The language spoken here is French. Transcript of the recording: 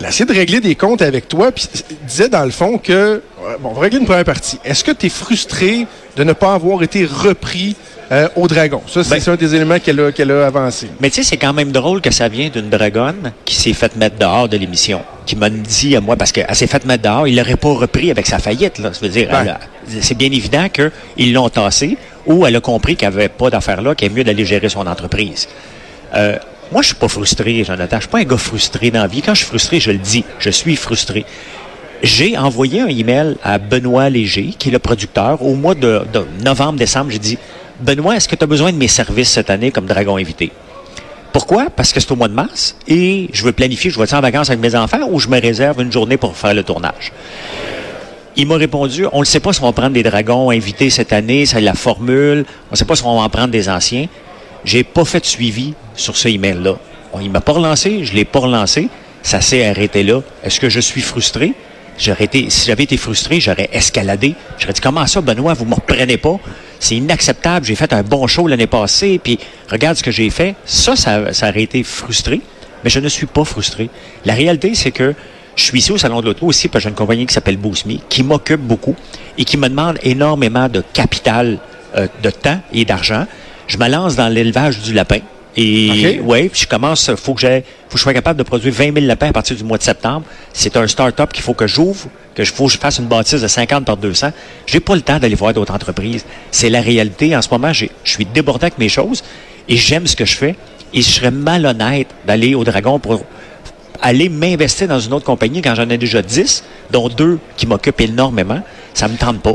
il a essayé de régler des comptes avec toi, puis disait dans le fond que, bon, on va régler une première partie. Est-ce que tu es frustré de ne pas avoir été repris euh, au dragon? Ça, c'est Ben- un des éléments qu'elle a, qu'elle a avancé. Mais tu sais, c'est quand même drôle que ça vient d'une dragonne qui s'est faite mettre dehors de l'émission, qui m'a dit à moi, parce qu'elle s'est faite mettre dehors, il l'aurait pas repris avec sa faillite, là. Ça veut dire, Ben. c'est bien évident qu'ils l'ont tassé, ou elle a compris qu'il n'y avait pas d'affaire là, qu'il est mieux d'aller gérer son entreprise. Euh, moi, je suis pas frustré, Jonathan. Je suis pas un gars frustré dans la vie. Quand je suis frustré, je le dis. Je suis frustré. J'ai envoyé un email à Benoît Léger, qui est le producteur, au mois de, de novembre-décembre. J'ai dit, Benoît, est-ce que tu as besoin de mes services cette année comme dragon invité? Pourquoi? Parce que c'est au mois de mars et je veux planifier, je vais être en vacances avec mes enfants ou je me réserve une journée pour faire le tournage? Il m'a répondu, on ne sait pas si on va prendre des dragons invités cette année, c'est la formule, on ne sait pas si on va en prendre des anciens. J'ai pas fait de suivi sur ce email-là. Il m'a pas relancé, je l'ai pas relancé, ça s'est arrêté là. Est-ce que je suis frustré? J'aurais été, si j'avais été frustré, j'aurais escaladé. J'aurais dit, comment ça, Benoît, vous me reprenez pas? C'est inacceptable, j'ai fait un bon show l'année passée, puis regarde ce que j'ai fait. Ça, ça, ça aurait été frustré, mais je ne suis pas frustré. La réalité, c'est que je suis ici au Salon de l'Auto aussi, parce que j'ai une compagnie qui s'appelle Boost Me, qui m'occupe beaucoup et qui me demande énormément de capital, euh, de temps et d'argent. Je me lance dans l'élevage du lapin. Et OK. ouais, puis je commence, faut que j'ai, faut que je sois capable de produire 20 000 lapins à partir du mois de septembre. C'est un start-up qu'il faut que j'ouvre, que je faut que je fasse une bâtisse de 50 par 200. J'ai pas le temps d'aller voir d'autres entreprises. C'est la réalité. En ce moment, j'ai- je suis débordé avec mes choses et j'aime ce que je fais. Et je serais malhonnête d'aller au Dragon pour aller m'investir dans une autre compagnie quand j'en ai déjà 10, dont deux qui m'occupent énormément. Ça me tente pas.